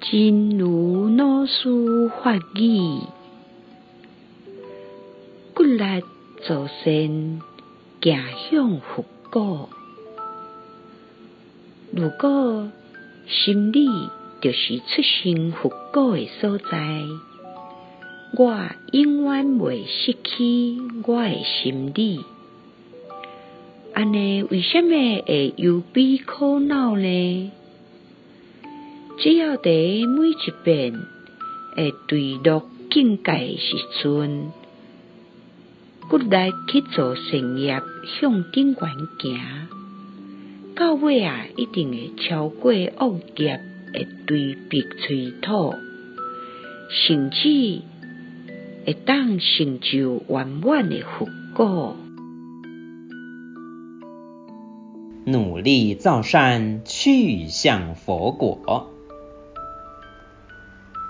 真如老师法语，骨力造善，行向佛果。如果心里就是出生佛果的所在，我永远袂失去我的心理。安尼为什么会忧悲苦恼呢？只要伫每一遍会坠落境界时阵，骨力去做善业，向顶悬行，到尾啊，一定会超过恶业，会对壁催土，甚至会当成就圆满的佛果。努力造善，去向佛果。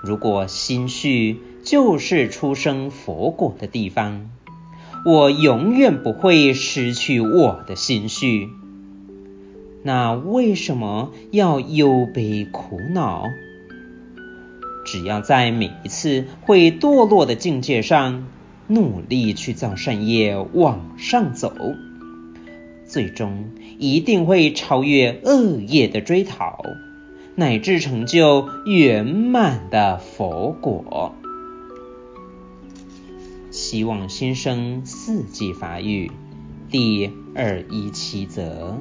如果心绪就是出生佛果的地方，我永远不会失去我的心绪。那为什么要忧悲苦恼？只要在每一次会堕落的境界上，努力去造善业，往上走，最终一定会超越恶业的追讨。乃至成就圆满的佛果。希望新生四季发育第二一七则。